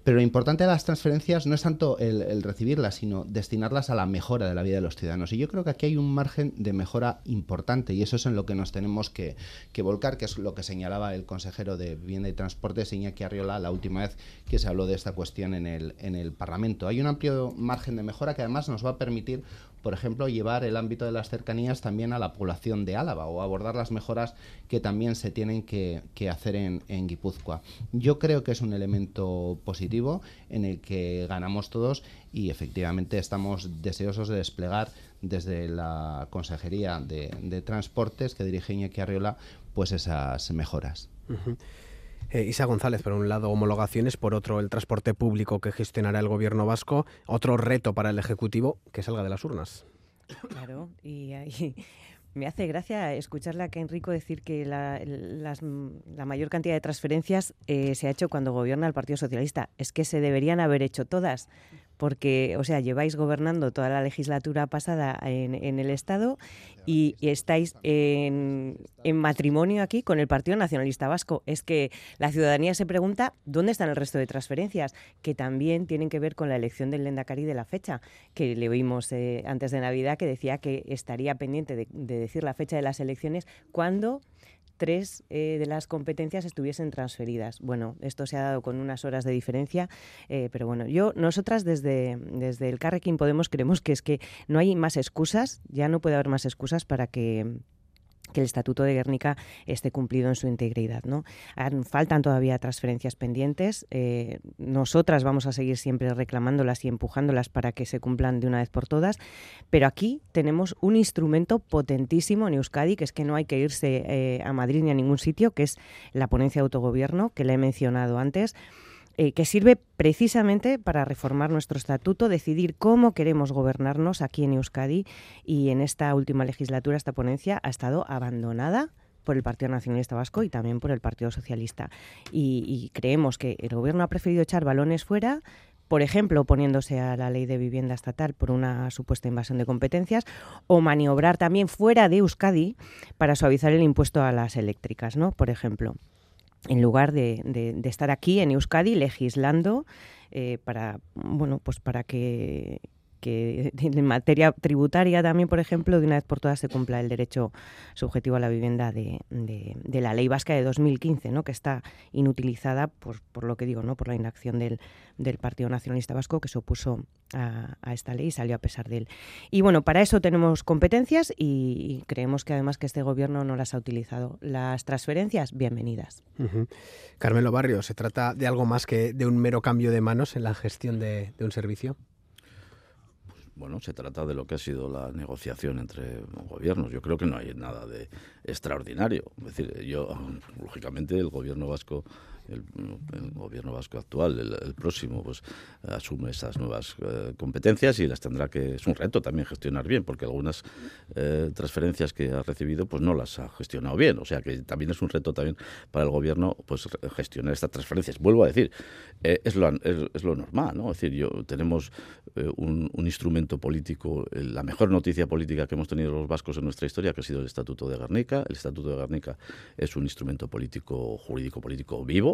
Pero lo importante de las transferencias no es tanto el recibirlas, sino destinarlas a la mejora de la vida de los ciudadanos. Y yo creo que aquí hay un margen de mejora importante y eso es en lo que nos tenemos que, volcar, que es lo que señalaba el consejero de Vivienda y Transporte, Iñaki Arriola, la última vez que se habló de esta cuestión en el, en el Parlamento. Hay un amplio margen de mejora que además nos va a permitir por ejemplo, llevar el ámbito de las cercanías también a la población de Álava o abordar las mejoras que también se tienen que, hacer en, en, Guipúzcoa. Yo creo que es un elemento positivo en el que ganamos todos y efectivamente estamos deseosos de desplegar desde la Consejería de, Transportes que dirige Iñaki Arriola pues esas mejoras. Eh, Isa González, por un lado, homologaciones, por otro, el transporte público que gestionará el gobierno vasco, otro reto para el Ejecutivo que salga de las urnas. Claro, y ahí me hace gracia escucharle a Enrico decir que la, mayor cantidad de transferencias eh, se ha hecho cuando gobierna el Partido Socialista. Es que se deberían haber hecho todas porque, o sea, lleváis gobernando toda la legislatura pasada en, el Estado y, estáis en, matrimonio aquí con el Partido Nacionalista Vasco. Es que la ciudadanía se pregunta dónde están el resto de transferencias, que también tienen que ver con la elección del Lendakari de la fecha, que le oímos eh, antes de Navidad, que decía que estaría pendiente de, de decir la fecha de las elecciones cuando tres eh, de las competencias estuviesen transferidas. Bueno, esto se ha dado con unas horas de diferencia, eh, pero bueno, yo, nosotras desde, desde el Carrequín Podemos creemos que es que no hay más excusas, ya no puede haber más excusas para que que el Estatuto de Guernica esté cumplido en su integridad. ¿no? Faltan todavía transferencias pendientes. Eh, nosotras vamos a seguir siempre reclamándolas y empujándolas para que se cumplan de una vez por todas. Pero aquí tenemos un instrumento potentísimo en Euskadi, que es que no hay que irse eh, a Madrid ni a ningún sitio, que es la ponencia de autogobierno, que le he mencionado antes. Eh, que sirve precisamente para reformar nuestro estatuto, decidir cómo queremos gobernarnos aquí en Euskadi y en esta última legislatura esta ponencia ha estado abandonada por el Partido Nacionalista Vasco y también por el Partido Socialista. Y, creemos que el Gobierno ha preferido echar balones fuera, por ejemplo, oponiéndose a la ley de vivienda estatal por una supuesta invasión de competencias, o maniobrar también fuera de Euskadi para suavizar el impuesto a las eléctricas, ¿no? Por ejemplo en lugar de, de, estar aquí en Euskadi legislando eh, para bueno pues para que que en materia tributaria también, por ejemplo, de una vez por todas se cumpla el derecho subjetivo a la vivienda de, de, la ley vasca de 2015, ¿no? que está inutilizada por, por lo que digo, ¿no? por la inacción del, del Partido Nacionalista Vasco que se opuso a, esta ley y salió a pesar de él. Y bueno, para eso tenemos competencias y, creemos que además que este gobierno no las ha utilizado. Las transferencias, bienvenidas. Carmelo Barrio, ¿se trata de algo más que de un mero cambio de manos en la gestión de un servicio? Bueno, se trata de lo que ha sido la negociación entre gobiernos. Yo creo que no hay nada de extraordinario. Es decir, yo, lógicamente, el gobierno vasco el, gobierno vasco actual, el, próximo, pues asume esas nuevas eh, competencias y las tendrá que, es un reto también gestionar bien, porque algunas eh, transferencias que ha recibido pues no las ha gestionado bien, o sea que también es un reto también para el gobierno pues gestionar estas transferencias. Vuelvo a decir, eh, es, lo, es, lo normal, ¿no? Es decir, yo, tenemos un, un, instrumento político, la mejor noticia política que hemos tenido los vascos en nuestra historia, que ha sido el Estatuto de Guernica. El Estatuto de Guernica es un instrumento político, jurídico político vivo,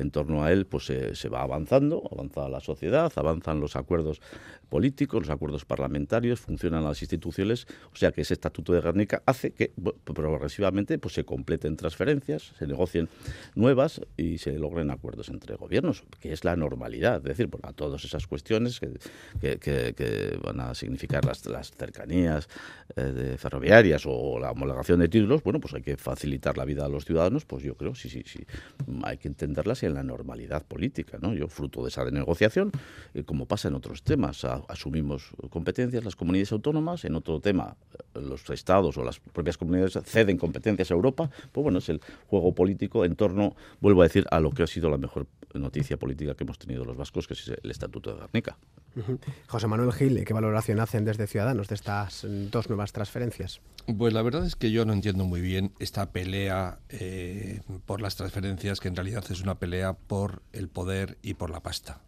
en torno a él pues se va avanzando, avanza la sociedad, avanzan los acuerdos políticos, los acuerdos parlamentarios, funcionan las instituciones, o sea que ese Estatuto de Guernica hace que progresivamente pues, se completen transferencias, se negocien nuevas y se logren acuerdos entre gobiernos, que es la normalidad, es decir, a todas esas cuestiones que, van a significar las, cercanías eh, ferroviarias o la homologación de títulos, bueno, pues hay que facilitar la vida a los ciudadanos, pues yo creo, sí, sí, sí, hay que entenderlas en la normalidad política, ¿no? Yo, fruto de esa negociación, eh, como pasa en otros temas, asumimos competencias las comunidades autónomas, en otro tema eh, los estados o las propias comunidades ceden competencias a Europa, pues bueno, es el juego político en torno, vuelvo a decir, a lo que ha sido la mejor noticia política que hemos tenido los vascos, que es el Estatuto de Guernica. José Manuel Gil, ¿qué valoración hacen desde Ciudadanos de estas dos nuevas transferencias? Pues la verdad es que yo no entiendo muy bien esta pelea eh, por las transferencias, que en realidad es una pelea por el poder y por la pasta.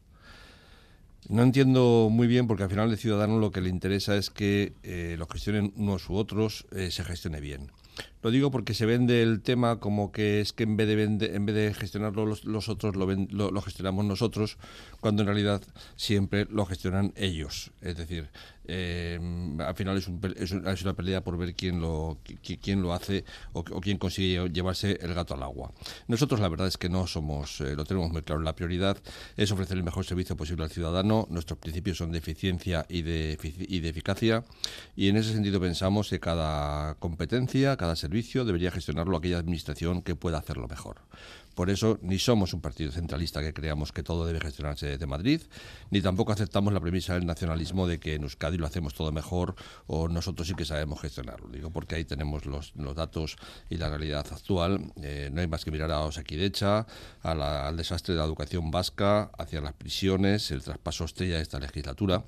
No entiendo muy bien porque al final el ciudadano lo que le interesa es que eh, lo gestionen unos u otros eh, se gestione bien. Lo digo porque se vende el tema como que es que en vez de, en vez de gestionarlo los, otros, lo, lo, gestionamos nosotros, cuando en realidad siempre lo gestionan ellos. Es decir, eh, al final es, una pelea por ver quién lo, quién lo hace o, quién consigue llevarse el gato al agua. Nosotros la verdad es que no somos, eh, lo tenemos muy claro, la prioridad es ofrecer el mejor servicio posible al ciudadano, nuestros principios son de eficiencia y de, y de eficacia y en ese sentido pensamos que cada competencia, cada servicio debería gestionarlo aquella administración que pueda hacerlo mejor. Por eso ni somos un partido centralista que creamos que todo debe gestionarse desde Madrid, ni tampoco aceptamos la premisa del nacionalismo de que en Euskadi lo hacemos todo mejor o nosotros sí que sabemos gestionarlo. Digo porque ahí tenemos los, datos y la realidad actual. Eh, no hay más que mirar a Osakidecha, al desastre de la educación vasca, hacia las prisiones, el traspaso estrella de esta legislatura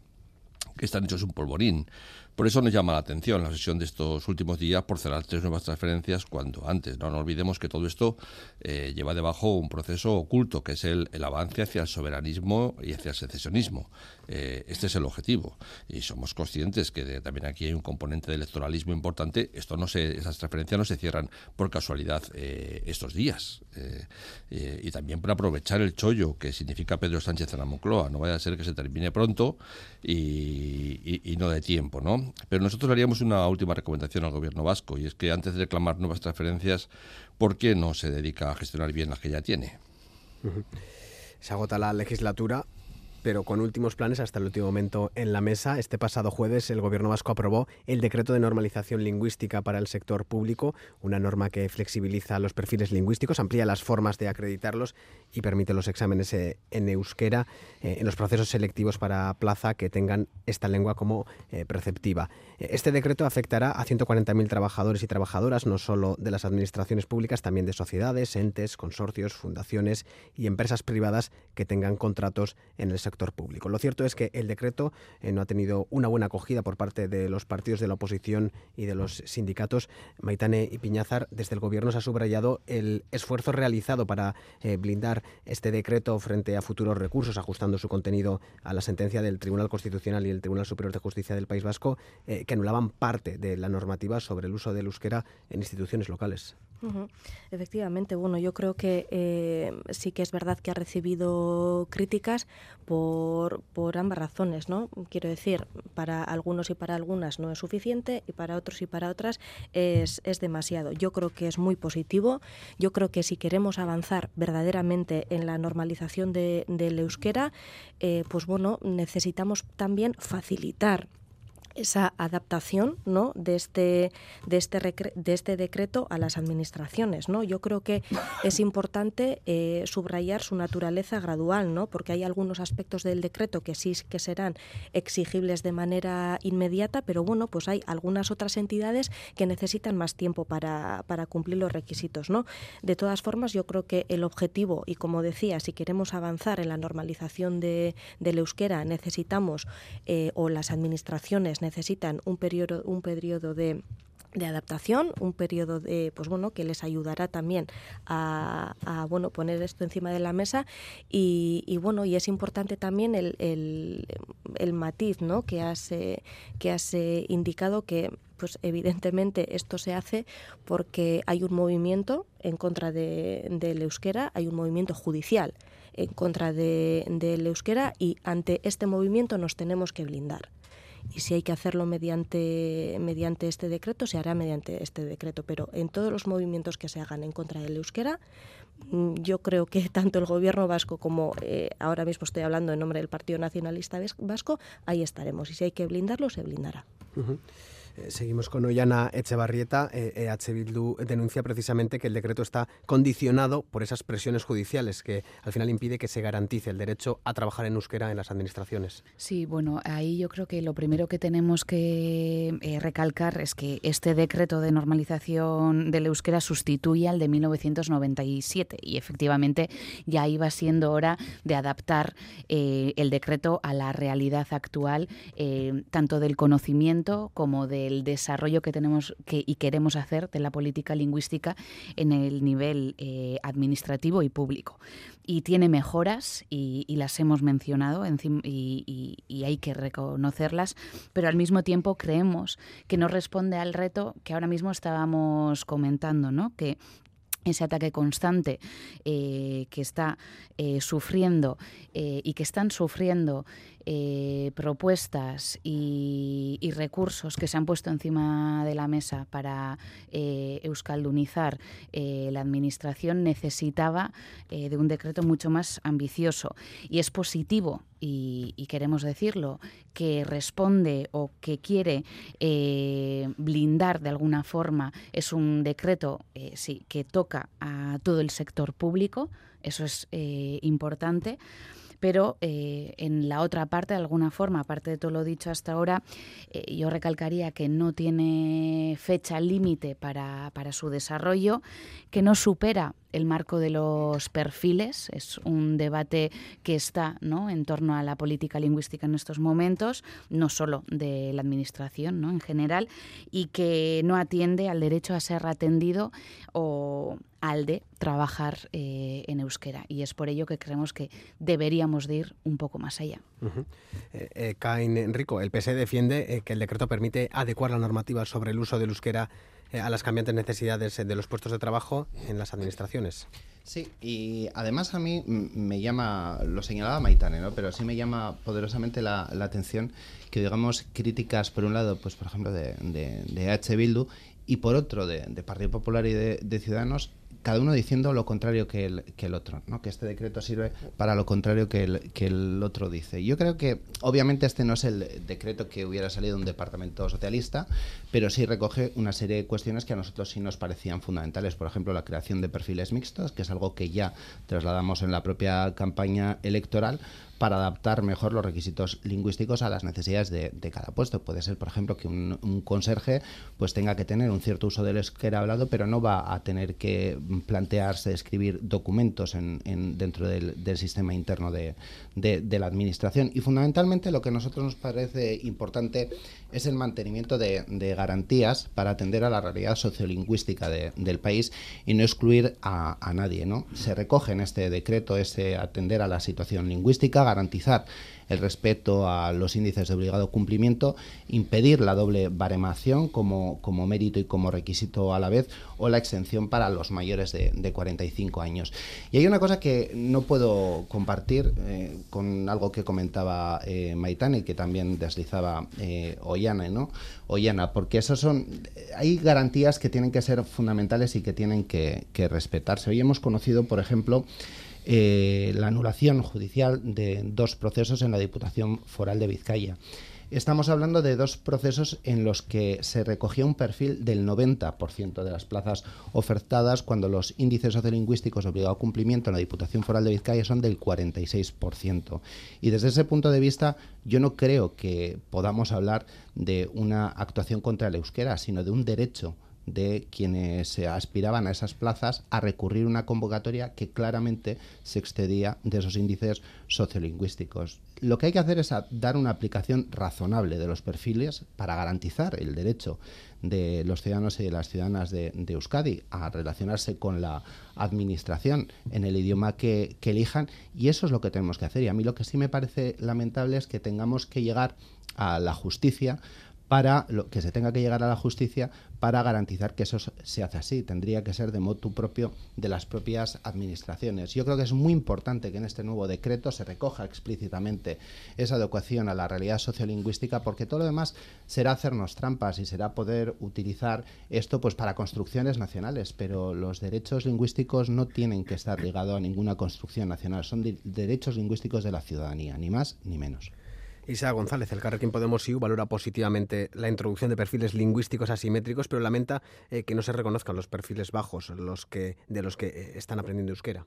que están hechos un polvorín. Por eso nos llama la atención la sesión de estos últimos días por cerrar tres nuevas transferencias cuando antes. No, olvidemos que todo esto eh, lleva debajo un proceso oculto, que es el, avance hacia el soberanismo y hacia el secesionismo. Eh, este es el objetivo. Y somos conscientes que también aquí hay un componente de electoralismo importante. Esto no se, esas transferencias no se cierran por casualidad eh, estos días. y también para aprovechar el chollo que significa Pedro Sánchez en la Moncloa. No vaya a ser que se termine pronto y, y no de tiempo, ¿no? Pero nosotros haríamos una última recomendación al gobierno vasco y es que antes de reclamar nuevas transferencias, ¿por qué no se dedica a gestionar bien las que ya tiene? Se agota la legislatura pero con últimos planes hasta el último momento en la mesa. Este pasado jueves el Gobierno vasco aprobó el decreto de normalización lingüística para el sector público, una norma que flexibiliza los perfiles lingüísticos, amplía las formas de acreditarlos y permite los exámenes eh, en euskera eh, en los procesos selectivos para plaza que tengan esta lengua como eh, preceptiva. Este decreto afectará a 140.000 trabajadores y trabajadoras, no solo de las administraciones públicas, también de sociedades, entes, consorcios, fundaciones y empresas privadas que tengan contratos en el sector Lo cierto es que el decreto eh, no ha tenido una buena acogida por parte de los partidos de la oposición y de los sindicatos. Maitane y Piñazar, desde el Gobierno se ha subrayado el esfuerzo realizado para eh, blindar este decreto frente a futuros recursos, ajustando su contenido a la sentencia del Tribunal Constitucional y el Tribunal Superior de Justicia del País Vasco, eh, que anulaban parte de la normativa sobre el uso del euskera en instituciones locales. Efectivamente, bueno, yo creo que eh, sí que es verdad que ha recibido críticas por, por ambas razones, ¿no? Quiero decir, para algunos y para algunas no es suficiente y para otros y para otras es, es demasiado. Yo creo que es muy positivo. Yo creo que si queremos avanzar verdaderamente en la normalización de, del euskera, eh, pues bueno, necesitamos también facilitar esa adaptación ¿no? de, este, de, este de este decreto a las administraciones. ¿no? Yo creo que es importante eh, subrayar su naturaleza gradual, ¿no? porque hay algunos aspectos del decreto que sí que serán exigibles de manera inmediata, pero bueno, pues hay algunas otras entidades que necesitan más tiempo para, para cumplir los requisitos. ¿no? De todas formas, yo creo que el objetivo, y como decía, si queremos avanzar en la normalización de, del euskera, necesitamos, eh, o las administraciones necesitan un periodo, un periodo de adaptación, un periodo de, pues bueno, que les ayudará también a, bueno poner esto encima de la mesa y, bueno y es importante también el, el, matiz, ¿no? Que has que has indicado que pues evidentemente esto se hace porque hay un movimiento en contra del euskera, hay un movimiento judicial en contra del euskera y ante este movimiento nos tenemos que blindar y si hay que hacerlo mediante, mediante este decreto, se hará mediante este decreto. Pero en todos los movimientos que se hagan en contra del euskera, mm, yo creo que tanto el gobierno vasco como eh, ahora mismo estoy hablando en nombre del Partido Nacionalista Vasco, ahí estaremos. Y si hay que blindarlo, se blindará. Eh, seguimos con Ollana Echevarrieta. EH e Bildu denuncia precisamente que el decreto está condicionado por esas presiones judiciales que al final impide que se garantice el derecho a trabajar en euskera en las administraciones. Sí, bueno, ahí yo creo que lo primero que tenemos que eh, recalcar es que este decreto de normalización del euskera sustituye al de 1997 y efectivamente ya iba siendo hora de adaptar eh, el decreto a la realidad actual, tanto del conocimiento como de el desarrollo que tenemos que, y queremos hacer de la política lingüística en el nivel eh, administrativo y público. Y tiene mejoras y, las hemos mencionado y, y, hay que reconocerlas, pero al mismo tiempo creemos que no responde al reto que ahora mismo estábamos comentando, ¿no? que ese ataque constante eh, que está eh, sufriendo y que están sufriendo eh, propuestas y, recursos que se han puesto encima de la mesa para eh, euskaldunizar eh, la administración necesitaba de un decreto mucho más ambicioso. Y es positivo, y, queremos decirlo, que responde o que quiere blindar de alguna forma. Es un decreto sí, que toca a todo el sector público, eso es importante pero eh, en la otra parte, de alguna forma, aparte de todo lo dicho hasta ahora, eh, yo recalcaría que no tiene fecha límite para, para su desarrollo, que no supera el marco de los perfiles. Es un debate que está ¿no? en torno a la política lingüística en estos momentos, no solo de la Administración ¿no? en general, y que no atiende al derecho a ser atendido o al de trabajar eh, en euskera. Y es por ello que creemos que deberíamos de ir un poco más allá. Uh Enrico, el PSE defiende que el decreto permite adecuar la normativa sobre el uso del euskera eh, a las cambiantes necesidades de los puestos de trabajo en las administraciones. Sí, y además a mí me llama, lo señalaba Maitane, ¿no? pero sí me llama poderosamente la, atención que digamos críticas, por un lado, pues por ejemplo, de, de, H. Bildu y por otro de, Partido Popular y de, Ciudadanos cada uno diciendo lo contrario que el, que el otro, ¿no? que este decreto sirve para lo contrario que el, que el otro dice. Yo creo que obviamente este no es el decreto que hubiera salido de un departamento socialista, pero sí recoge una serie de cuestiones que a nosotros sí nos parecían fundamentales. Por ejemplo, la creación de perfiles mixtos, que es algo que ya trasladamos en la propia campaña electoral, para adaptar mejor los requisitos lingüísticos a las necesidades de, cada puesto. Puede ser, por ejemplo, que un, conserje pues tenga que tener un cierto uso del euskera hablado, pero no va a tener que plantearse escribir documentos en, dentro del, sistema interno de, la administración. Y fundamentalmente lo que a nosotros nos parece importante es el mantenimiento de, garantías para atender a la realidad sociolingüística del país y no excluir a, a nadie. ¿no? Se recoge en este decreto ese atender a la situación lingüística, garantizar el respeto a los índices de obligado cumplimiento, impedir la doble baremación como, como mérito y como requisito a la vez, o la exención para los mayores de, 45 años. Y hay una cosa que no puedo compartir eh, con algo que comentaba eh, Maitane y que también deslizaba eh, Ollana, ¿no? Ollana, porque esos son, hay garantías que tienen que ser fundamentales y que tienen que, que respetarse. Hoy hemos conocido, por ejemplo, eh, la anulación judicial de dos procesos en la Diputación Foral de Vizcaya. Estamos hablando de dos procesos en los que se recogía un perfil del 90% de las plazas ofertadas cuando los índices sociolingüísticos obligado a cumplimiento en la Diputación Foral de Vizcaya son del 46%. Y desde ese punto de vista yo no creo que podamos hablar de una actuación contra el euskera, sino de un derecho de quienes se aspiraban a esas plazas a recurrir a una convocatoria que claramente se excedía de esos índices sociolingüísticos. Lo que hay que hacer es dar una aplicación razonable de los perfiles para garantizar el derecho de los ciudadanos y de las ciudadanas de, Euskadi a relacionarse con la administración en el idioma que, que elijan y eso es lo que tenemos que hacer. Y a mí lo que sí me parece lamentable es que tengamos que llegar a la justicia para lo que se tenga que llegar a la justicia para garantizar que eso se hace así. Tendría que ser de modo propio de las propias administraciones. Yo creo que es muy importante que en este nuevo decreto se recoja explícitamente esa adecuación a la realidad sociolingüística, porque todo lo demás será hacernos trampas y será poder utilizar esto pues para construcciones nacionales, pero los derechos lingüísticos no tienen que estar ligados a ninguna construcción nacional, son derechos lingüísticos de la ciudadanía, ni más ni menos. Isa González, el Carrequín Podemos IU valora positivamente la introducción de perfiles lingüísticos asimétricos, pero lamenta eh, que no se reconozcan los perfiles bajos los que, de los que eh, están aprendiendo euskera.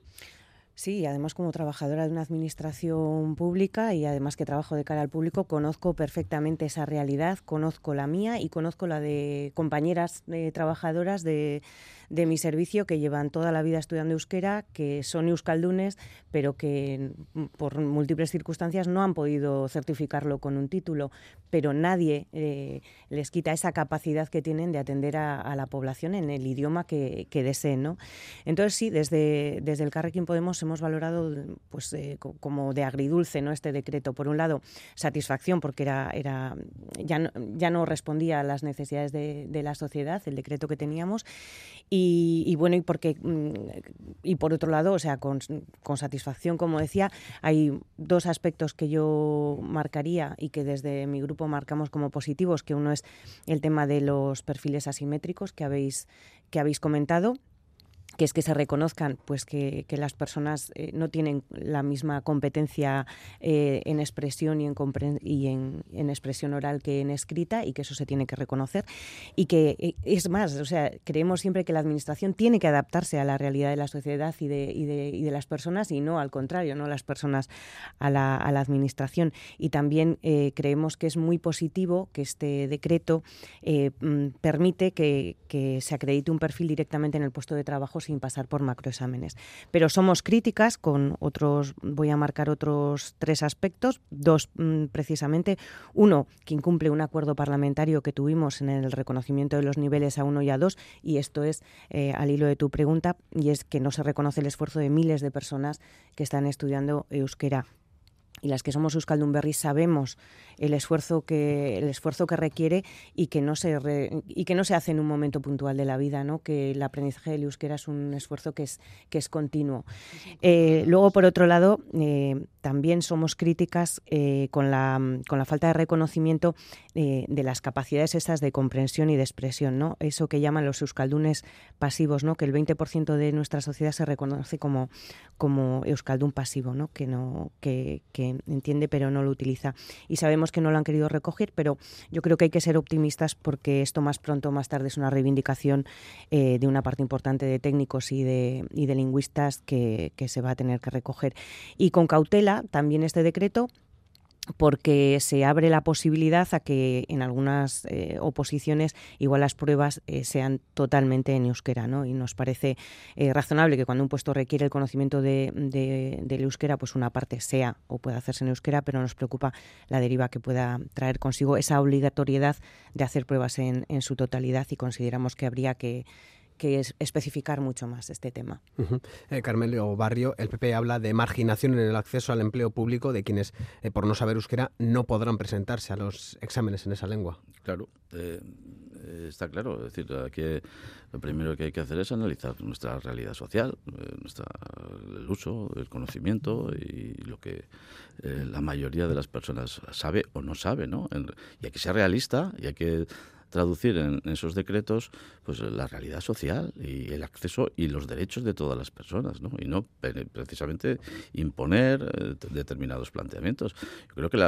Sí, además como trabajadora de una administración pública y además que trabajo de cara al público, conozco perfectamente esa realidad, conozco la mía y conozco la de compañeras eh, trabajadoras de, de mi servicio que llevan toda la vida estudiando euskera, que son euskaldunes, pero que mm, por múltiples circunstancias no han podido certificarlo con un título. Pero nadie eh, les quita esa capacidad que tienen de atender a, la población en el idioma que, deseen. ¿no? Entonces sí, desde, desde el Carrequín Podemos hemos valorado pues, eh, como de agridulce ¿no? este decreto. Por un lado, satisfacción porque era, era, ya, no, ya no respondía a las necesidades de, de la sociedad, el decreto que teníamos. Y, bueno, y porque mm, y por otro lado, o sea, con, satisfacción, como decía, hay dos aspectos que yo marcaría y que desde mi grupo marcamos como positivos, que uno es el tema de los perfiles asimétricos que habéis que habéis comentado que es que se reconozcan pues que, las personas eh, no tienen la misma competencia eh, en expresión y, en, y en, expresión oral que en escrita y que eso se tiene que reconocer. Y que eh, es más, o sea, creemos siempre que la administración tiene que adaptarse a la realidad de la sociedad y de, y de, y de las personas y no al contrario, no las personas a la, a la administración. Y también creemos que es muy positivo que este decreto mm, permite que, que se acredite un perfil directamente en el puesto de trabajo sin pasar por macroexámenes. Pero somos críticas con otros, voy a marcar otros tres aspectos, dos mm, precisamente. Uno, que incumple un acuerdo parlamentario que tuvimos en el reconocimiento de los niveles A1 y A2, y esto es eh, al hilo de tu pregunta, y es que no se reconoce el esfuerzo de miles de personas que están estudiando euskera y las que somos Euskaldun Berry sabemos el esfuerzo que el esfuerzo que requiere y que no se y que no se hace en un momento puntual de la vida, ¿no? Que el aprendizaje del euskera es un esfuerzo que es que es continuo. Eh, luego, por otro lado, eh, también somos críticas eh, con la con la falta de reconocimiento de las capacidades esas de comprensión y de expresión, ¿no? Eso que llaman los euskaldunes pasivos, ¿no? Que el 20% de nuestra sociedad se reconoce como como euskaldun pasivo, ¿no? Que no que entiende pero no lo utiliza. Y sabemos que no lo han querido recoger, pero yo creo que hay que ser optimistas porque esto más pronto o más tarde es una reivindicación eh, de una parte importante de técnicos y de, y de lingüistas que, que se va a tener que recoger. Y con cautela también este decreto porque se abre la posibilidad a que en algunas eh, oposiciones igual las pruebas eh, sean totalmente en euskera, ¿no? Y nos parece eh, razonable que cuando un puesto requiere el conocimiento de, del euskera, pues una parte sea o pueda hacerse en euskera, pero nos preocupa la deriva que pueda traer consigo esa obligatoriedad de hacer pruebas en, en su totalidad y consideramos que habría que que es especificar mucho más este tema. Eh, Carmelo Barrio, el PP habla de marginación en el acceso al empleo público de quienes, eh, por no saber euskera, no podrán presentarse a los exámenes en esa lengua. Claro, eh, está claro. Es decir, aquí lo primero que hay que hacer es analizar nuestra realidad social, nuestra, el uso, el conocimiento y lo que la mayoría de las personas sabe o no sabe, ¿no? y hay que ser realista y hay que traducir en, esos decretos pues la realidad social y el acceso y los derechos de todas las personas, ¿no? Y no precisamente imponer eh, determinados planteamientos. Yo creo que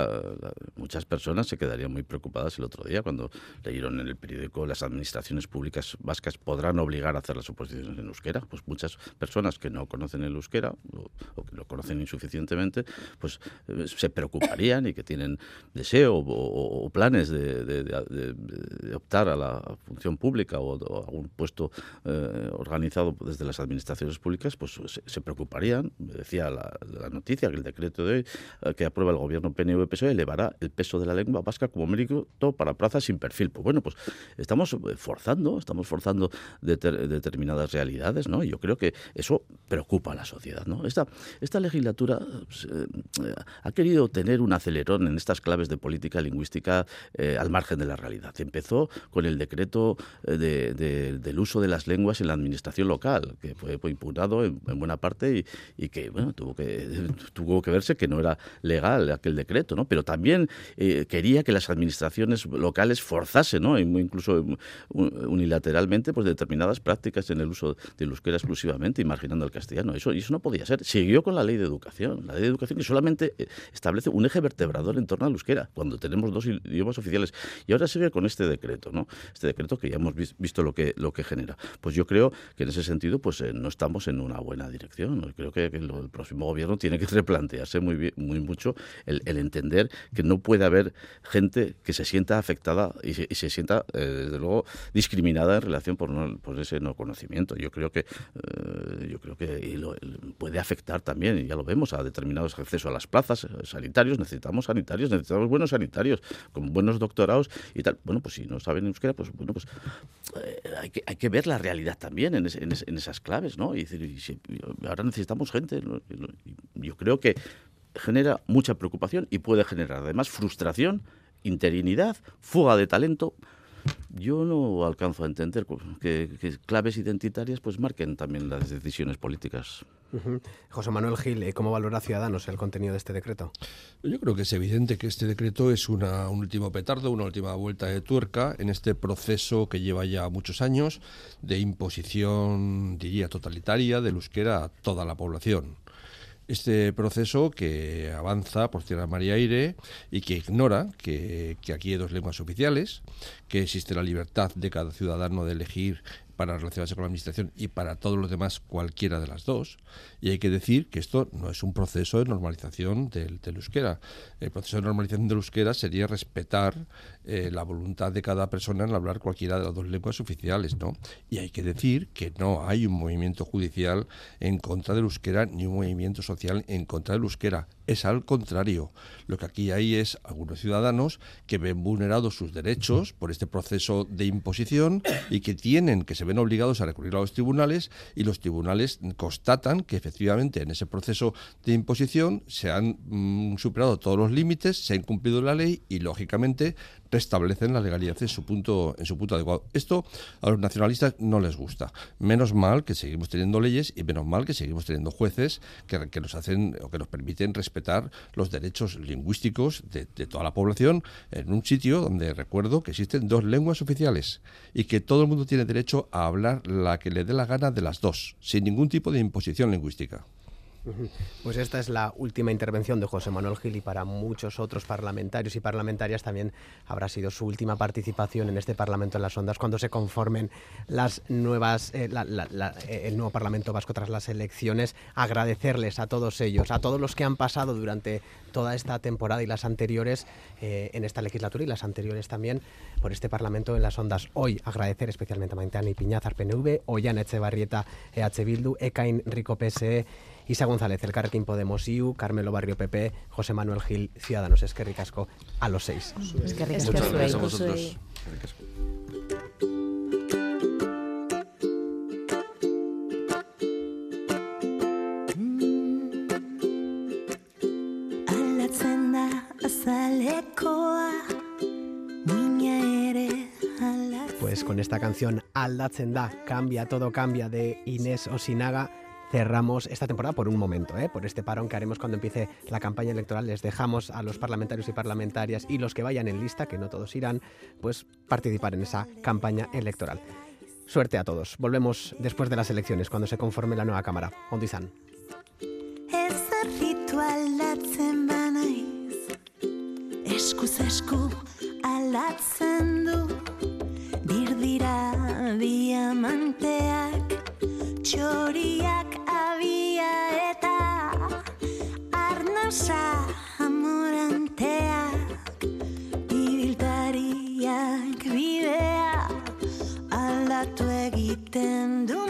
muchas personas se quedarían muy preocupadas el otro día cuando leyeron en el periódico las administraciones públicas vascas podrán obligar a hacer las oposiciones en euskera. Pues muchas personas que no conocen el euskera o, que lo conocen insuficientemente, pues eh, se preocuparían y que tienen deseo o, planes de optar a la función pública o, a algún puesto eh, organizado desde las administraciones públicas, pues se, preocuparían. Decía la, noticia que el decreto de hoy eh, que aprueba el gobierno PNV-PSOE elevará el peso de la lengua vasca como mérito para plazas sin perfil. Pues bueno, pues estamos forzando, estamos forzando determinadas realidades, ¿no? Y yo creo que eso preocupa a la sociedad, ¿no? Esta, esta legislatura pues, ha querido tener un acelerón en estas claves de política lingüística al margen de la realidad. Empezó con el decreto eh, del uso de las lenguas en la administración local, que fue, impugnado en, buena parte y, que bueno, tuvo que tuvo que verse que no era legal aquel decreto, ¿no? Pero también eh, quería que las administraciones locales forzasen, ¿no? incluso unilateralmente, pues determinadas prácticas en el uso del euskera exclusivamente, imaginando el castellano. Eso, y eso no podía ser. Siguió con la ley de educación, la ley de educación que solamente eh, establece un eje vertebrador en torno al euskera, cuando tenemos dos idiomas oficiales. Y ahora sigue con este decreto, ¿no? Este decreto que ya hemos visto lo que, lo que genera. Pues yo creo que en ese sentido pues eh, no estamos en una buena dirección. Creo que, el próximo gobierno tiene que replantearse muy, muy mucho el, entender que no puede haber gente que se sienta afectada y se, sienta, eh, desde luego, discriminada en relación por, por ese no conocimiento. Yo creo que, eh, yo creo que puede afectar también, y ya lo vemos, a determinados accesos a las plazas sanitarios. Necesitamos sanitarios, necesitamos buenos sanitarios, con buenos doctorados y tal. Bueno, pues si no saben euskera, pues bueno, pues eh, hay, que, hay que ver la realidad también en, en, esas claves, ¿no? Y, decir, ahora necesitamos gente. Yo creo que genera mucha preocupación y puede generar además frustración, interinidad, fuga de talento. Yo no alcanzo a entender que, claves identitarias pues marquen también las decisiones políticas. José Manuel Gil, eh, ¿cómo valora Ciudadanos el contenido de este decreto? Yo creo que es evidente que este decreto es una, un último petardo, una última vuelta de tuerca en este proceso que lleva ya muchos años de imposición, diría, totalitaria del euskera a toda la población este proceso que avanza por tierra, mar y aire y que ignora que, que, aquí hay dos lenguas oficiales, que existe la libertad de cada ciudadano de elegir para relacionarse con la administración y para todos los demás cualquiera de las dos. Y hay que decir que esto no es un proceso de normalización del, euskera. El proceso de normalización del euskera sería respetar eh, la voluntad de cada persona en hablar cualquiera de las dos lenguas oficiales, ¿no? Y hay que decir que no hay un movimiento judicial en contra del euskera ni un movimiento social en contra del euskera. Es al contrario. Lo que aquí hay es algunos ciudadanos que ven vulnerados sus derechos por este proceso de imposición y que tienen, que se ven obligados a recurrir a los tribunales y los tribunales constatan que efectivamente en ese proceso de imposición se han mm, superado todos los límites, se ha incumplido la ley y lógicamente restablecen la legalidad en su punto en su punto adecuado. Esto a los nacionalistas no les gusta. Menos mal que seguimos teniendo leyes y menos mal que seguimos teniendo jueces que, que nos hacen o que nos permiten respetar los derechos lingüísticos de, de, toda la población en un sitio donde recuerdo que existen dos lenguas oficiales y que todo el mundo tiene derecho a hablar la que le dé la gana de las dos, sin ningún tipo de imposición lingüística. Pues esta es la última intervención de José Manuel Gil y para muchos otros parlamentarios y parlamentarias también habrá sido su última participación en este Parlamento en las Ondas cuando se conformen las nuevas, eh, eh, el nuevo Parlamento Vasco tras las elecciones. Agradecerles a todos ellos, a todos los que han pasado durante toda esta temporada y las anteriores eh, en esta legislatura y las anteriores también por este Parlamento en las Ondas. Hoy agradecer especialmente a Maintani Piñazar PNV, Ollana Echevarrieta EH Bildu, Ekain Rico PSE Isa González, el Carrequín Podemos IU, Carmelo Barrio PP, José Manuel Gil, Ciudadanos. Es que ricasco a los seis. Es que ricasco. Muchas gracias a vosotros. Pues con esta canción Aldatzen da, cambia, todo cambia de Inés Osinaga cerramos esta temporada por un momento, ¿eh? por este parón que haremos cuando empiece la campaña electoral. Les dejamos a los parlamentarios y parlamentarias y los que vayan en lista, que no todos irán, pues participar en esa campaña electoral. Suerte a todos. Volvemos después de las elecciones, cuando se conforme la nueva Cámara. Ondizan. gauza amoranteak Ibiltariak bidea aldatu egiten du